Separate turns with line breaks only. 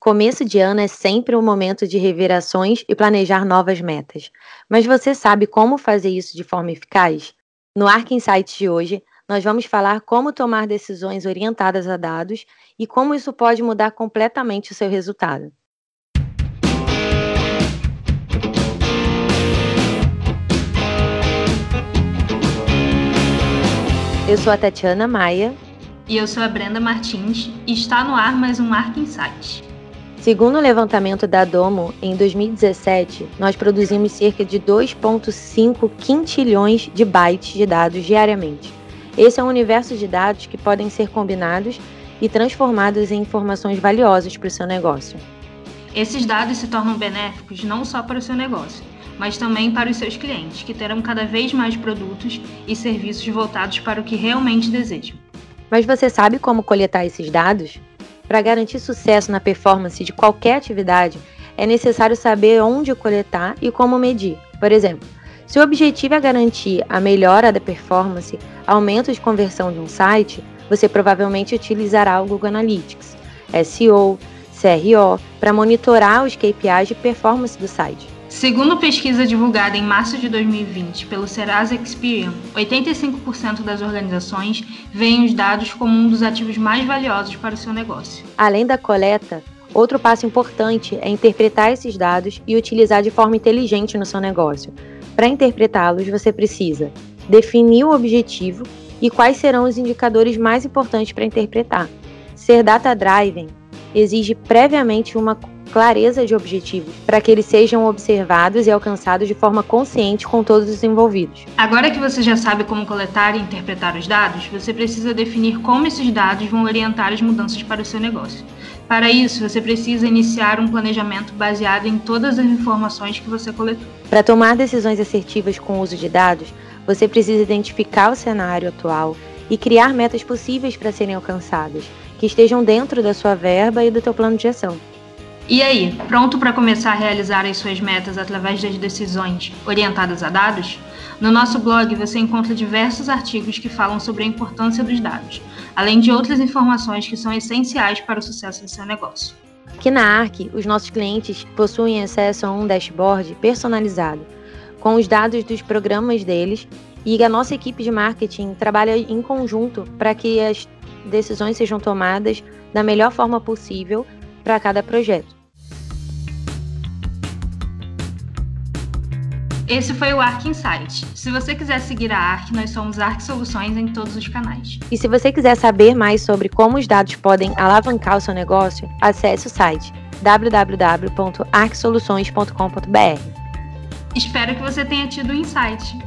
Começo de ano é sempre um momento de revirações e planejar novas metas. Mas você sabe como fazer isso de forma eficaz? No Arc Insights de hoje, nós vamos falar como tomar decisões orientadas a dados e como isso pode mudar completamente o seu resultado. Eu sou a Tatiana Maia.
E eu sou a Brenda Martins e está no ar mais um Arc Insight.
Segundo o levantamento da Domo, em 2017, nós produzimos cerca de 2,5 quintilhões de bytes de dados diariamente. Esse é um universo de dados que podem ser combinados e transformados em informações valiosas para o seu negócio.
Esses dados se tornam benéficos não só para o seu negócio, mas também para os seus clientes, que terão cada vez mais produtos e serviços voltados para o que realmente desejam.
Mas você sabe como coletar esses dados? Para garantir sucesso na performance de qualquer atividade, é necessário saber onde coletar e como medir. Por exemplo, se o objetivo é garantir a melhora da performance, aumento de conversão de um site, você provavelmente utilizará o Google Analytics, SEO, CRO, para monitorar os KPIs de performance do site.
Segundo pesquisa divulgada em março de 2020 pelo Serasa Experian, 85% das organizações veem os dados como um dos ativos mais valiosos para o seu negócio.
Além da coleta, outro passo importante é interpretar esses dados e utilizar de forma inteligente no seu negócio. Para interpretá-los, você precisa definir o objetivo e quais serão os indicadores mais importantes para interpretar. Ser data-driven exige previamente uma clareza de objetivos, para que eles sejam observados e alcançados de forma consciente com todos os envolvidos.
Agora que você já sabe como coletar e interpretar os dados, você precisa definir como esses dados vão orientar as mudanças para o seu negócio. Para isso, você precisa iniciar um planejamento baseado em todas as informações que você coletou.
Para tomar decisões assertivas com o uso de dados, você precisa identificar o cenário atual e criar metas possíveis para serem alcançadas, que estejam dentro da sua verba e do teu plano de ação.
E aí, pronto para começar a realizar as suas metas através das decisões orientadas a dados? No nosso blog você encontra diversos artigos que falam sobre a importância dos dados, além de outras informações que são essenciais para o sucesso do seu negócio.
Aqui na ARC, os nossos clientes possuem acesso a um dashboard personalizado, com os dados dos programas deles, e a nossa equipe de marketing trabalha em conjunto para que as decisões sejam tomadas da melhor forma possível para cada projeto.
Esse foi o Arc Insight. Se você quiser seguir a Arc, nós somos Arc Soluções em todos os canais.
E se você quiser saber mais sobre como os dados podem alavancar o seu negócio, acesse o site www.arcsoluções.com.br.
Espero que você tenha tido um insight.